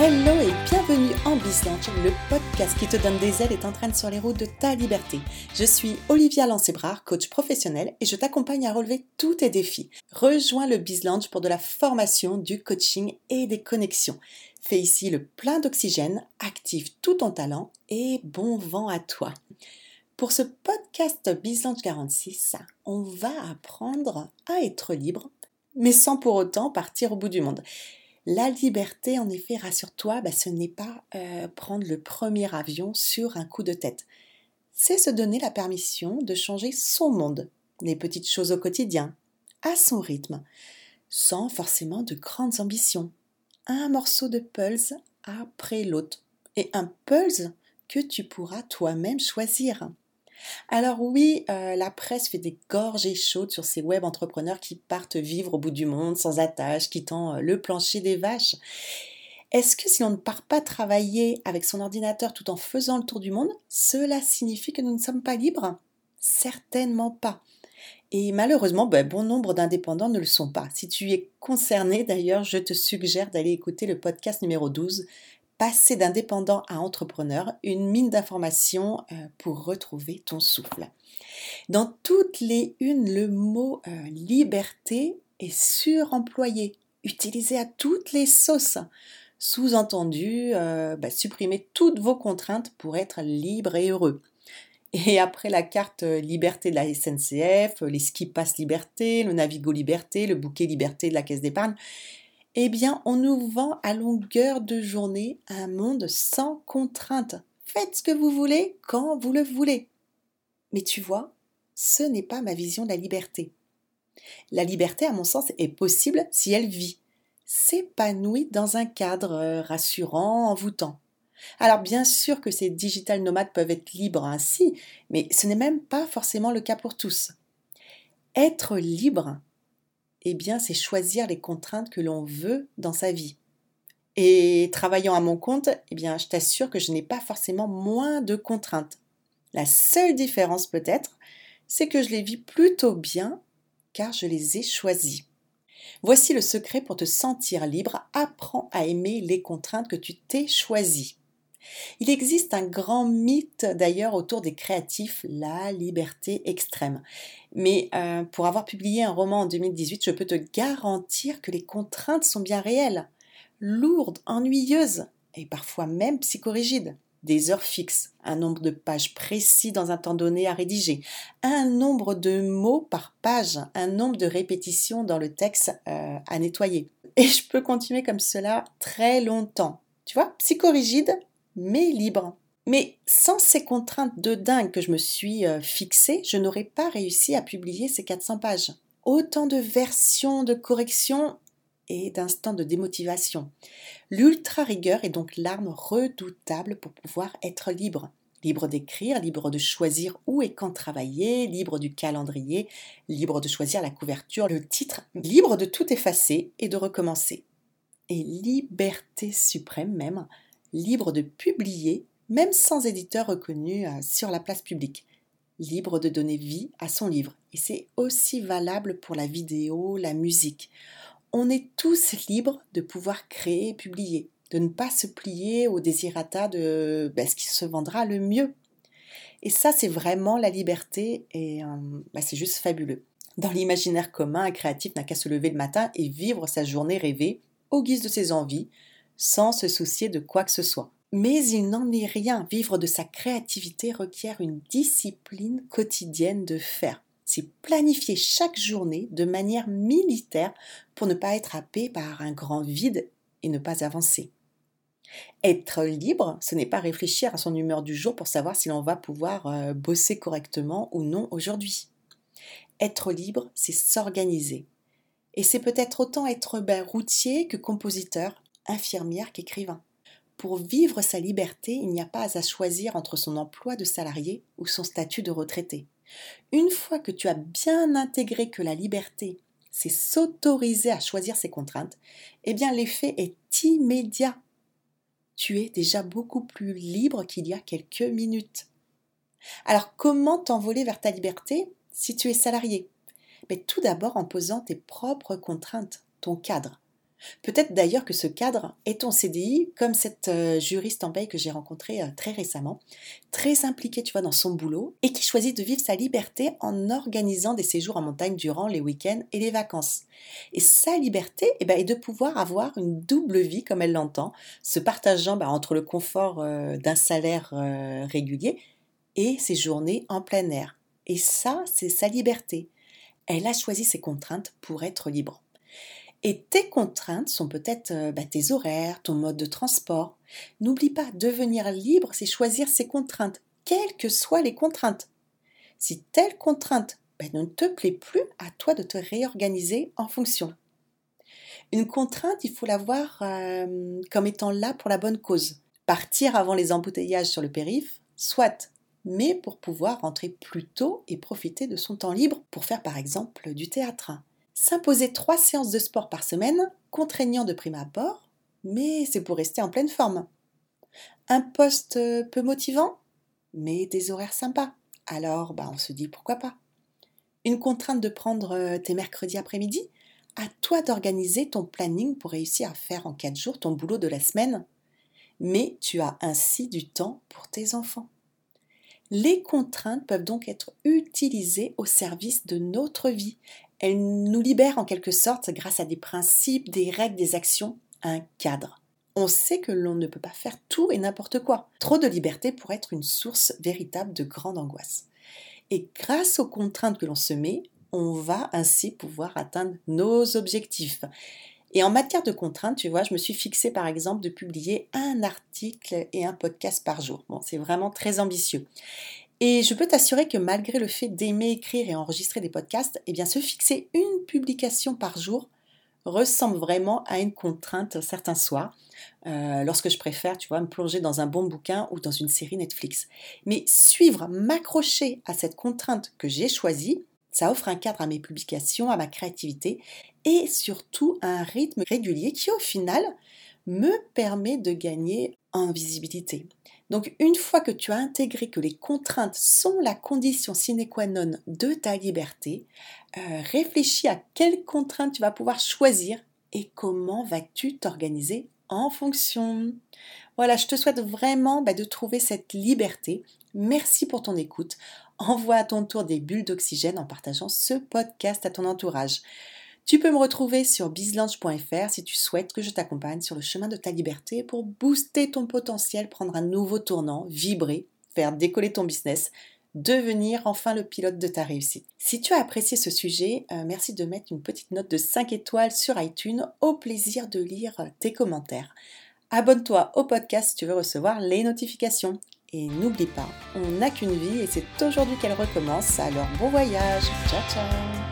Hello et bienvenue en Bislaunch, le podcast qui te donne des ailes et t'entraîne sur les routes de ta liberté. Je suis Olivia Lancébrard, coach professionnel et je t'accompagne à relever tous tes défis. Rejoins le Bislaunch pour de la formation, du coaching et des connexions. Fais ici le plein d'oxygène, active tout ton talent et bon vent à toi. Pour ce podcast Bislaunch 46, on va apprendre à être libre, mais sans pour autant partir au bout du monde. La liberté, en effet, rassure-toi, bah, ce n'est pas euh, prendre le premier avion sur un coup de tête. C'est se donner la permission de changer son monde, les petites choses au quotidien, à son rythme, sans forcément de grandes ambitions. Un morceau de pulse après l'autre, et un pulse que tu pourras toi-même choisir. Alors oui, euh, la presse fait des gorgées chaudes sur ces web entrepreneurs qui partent vivre au bout du monde sans attache, quittant euh, le plancher des vaches. Est-ce que si on ne part pas travailler avec son ordinateur tout en faisant le tour du monde, cela signifie que nous ne sommes pas libres? Certainement pas. Et malheureusement, ben, bon nombre d'indépendants ne le sont pas. Si tu es concerné, d'ailleurs, je te suggère d'aller écouter le podcast numéro 12, passer d'indépendant à entrepreneur, une mine d'informations euh, pour retrouver ton souffle. Dans toutes les unes, le mot euh, liberté est suremployé, utilisé à toutes les sauces. Sous-entendu, euh, bah, supprimer toutes vos contraintes pour être libre et heureux. Et après la carte liberté de la SNCF, les ski pass liberté, le Navigo liberté, le bouquet liberté de la caisse d'épargne, eh bien, on nous vend à longueur de journée un monde sans contrainte. Faites ce que vous voulez quand vous le voulez. Mais tu vois, ce n'est pas ma vision de la liberté. La liberté, à mon sens, est possible si elle vit, s'épanouit dans un cadre euh, rassurant, envoûtant. Alors bien sûr que ces digital nomades peuvent être libres ainsi, mais ce n'est même pas forcément le cas pour tous. Être libre, eh bien, c'est choisir les contraintes que l'on veut dans sa vie. Et travaillant à mon compte, eh bien, je t'assure que je n'ai pas forcément moins de contraintes. La seule différence peut-être, c'est que je les vis plutôt bien car je les ai choisies. Voici le secret pour te sentir libre. Apprends à aimer les contraintes que tu t'es choisies. Il existe un grand mythe d'ailleurs autour des créatifs, la liberté extrême. Mais euh, pour avoir publié un roman en 2018, je peux te garantir que les contraintes sont bien réelles, lourdes, ennuyeuses et parfois même psychorigides. Des heures fixes, un nombre de pages précis dans un temps donné à rédiger, un nombre de mots par page, un nombre de répétitions dans le texte euh, à nettoyer. Et je peux continuer comme cela très longtemps. Tu vois, psychorigide, mais libre. Mais sans ces contraintes de dingue que je me suis euh, fixées, je n'aurais pas réussi à publier ces 400 pages. Autant de versions, de corrections et d'instants de démotivation. L'ultra rigueur est donc l'arme redoutable pour pouvoir être libre. Libre d'écrire, libre de choisir où et quand travailler, libre du calendrier, libre de choisir la couverture, le titre, libre de tout effacer et de recommencer. Et liberté suprême même, libre de publier, même sans éditeur reconnu euh, sur la place publique, libre de donner vie à son livre. Et c'est aussi valable pour la vidéo, la musique. On est tous libres de pouvoir créer et publier, de ne pas se plier au désirata de ben, ce qui se vendra le mieux. Et ça, c'est vraiment la liberté et euh, ben, c'est juste fabuleux. Dans l'imaginaire commun, un créatif n'a qu'à se lever le matin et vivre sa journée rêvée au guise de ses envies, sans se soucier de quoi que ce soit. Mais il n'en est rien. Vivre de sa créativité requiert une discipline quotidienne de faire. C'est planifier chaque journée de manière militaire pour ne pas être happé par un grand vide et ne pas avancer. Être libre, ce n'est pas réfléchir à son humeur du jour pour savoir si l'on va pouvoir euh, bosser correctement ou non aujourd'hui. Être libre, c'est s'organiser. Et c'est peut-être autant être ben, routier que compositeur, infirmière qu'écrivain. Pour vivre sa liberté, il n'y a pas à choisir entre son emploi de salarié ou son statut de retraité. Une fois que tu as bien intégré que la liberté, c'est s'autoriser à choisir ses contraintes, eh bien l'effet est immédiat. Tu es déjà beaucoup plus libre qu'il y a quelques minutes. Alors comment t'envoler vers ta liberté si tu es salarié? Mais tout d'abord en posant tes propres contraintes, ton cadre Peut-être d'ailleurs que ce cadre est ton CDI, comme cette euh, juriste en paye que j'ai rencontrée euh, très récemment, très impliquée, tu vois, dans son boulot, et qui choisit de vivre sa liberté en organisant des séjours en montagne durant les week-ends et les vacances. Et sa liberté eh ben, est de pouvoir avoir une double vie, comme elle l'entend, se partageant bah, entre le confort euh, d'un salaire régulier et ses journées en plein air. Et ça, c'est sa liberté. Elle a choisi ses contraintes pour être libre. Et tes contraintes sont peut-être euh, bah, tes horaires, ton mode de transport. N'oublie pas, devenir libre, c'est choisir ses contraintes, quelles que soient les contraintes. Si telle contrainte bah, ne te plaît plus, à toi de te réorganiser en fonction. Une contrainte, il faut la voir euh, comme étant là pour la bonne cause. Partir avant les embouteillages sur le périph', soit, mais pour pouvoir rentrer plus tôt et profiter de son temps libre pour faire par exemple du théâtre. S'imposer trois séances de sport par semaine, contraignant de prime abord, mais c'est pour rester en pleine forme. Un poste euh, peu motivant, mais des horaires sympas. Alors, bah, on se dit pourquoi pas. Une contrainte de prendre euh, tes mercredis après-midi? À toi d'organiser ton planning pour réussir à faire en quatre jours ton boulot de la semaine. Mais tu as ainsi du temps pour tes enfants. Les contraintes peuvent donc être utilisées au service de notre vie. Elles nous libèrent en quelque sorte grâce à des principes, des règles, des actions, un cadre. On sait que l'on ne peut pas faire tout et n'importe quoi. Trop de liberté pourrait être une source véritable de grande angoisse. Et grâce aux contraintes que l'on se met, on va ainsi pouvoir atteindre nos objectifs. Et en matière de contraintes, tu vois, je me suis fixé par exemple de publier un article et un podcast par jour. Bon, c'est vraiment très ambitieux. Et je peux t'assurer que malgré le fait d'aimer écrire et enregistrer des podcasts, eh se fixer une publication par jour ressemble vraiment à une contrainte certains soirs, euh, lorsque je préfère, tu vois, me plonger dans un bon bouquin ou dans une série Netflix. Mais suivre, m'accrocher à cette contrainte que j'ai choisie, ça offre un cadre à mes publications, à ma créativité et surtout un rythme régulier qui au final me permet de gagner en visibilité. Donc une fois que tu as intégré que les contraintes sont la condition sine qua non de ta liberté, euh, réfléchis à quelles contraintes tu vas pouvoir choisir et comment vas-tu t'organiser en fonction. Voilà, je te souhaite vraiment bah, de trouver cette liberté. Merci pour ton écoute. Envoie à ton tour des bulles d'oxygène en partageant ce podcast à ton entourage. Tu peux me retrouver sur bizlunch.fr si tu souhaites que je t'accompagne sur le chemin de ta liberté pour booster ton potentiel, prendre un nouveau tournant, vibrer, faire décoller ton business, devenir enfin le pilote de ta réussite. Si tu as apprécié ce sujet, euh, merci de mettre une petite note de 5 étoiles sur iTunes. Au plaisir de lire tes commentaires. Abonne-toi au podcast si tu veux recevoir les notifications. Et n'oublie pas, on n'a qu'une vie et c'est aujourd'hui qu'elle recommence, alors bon voyage. Ciao ciao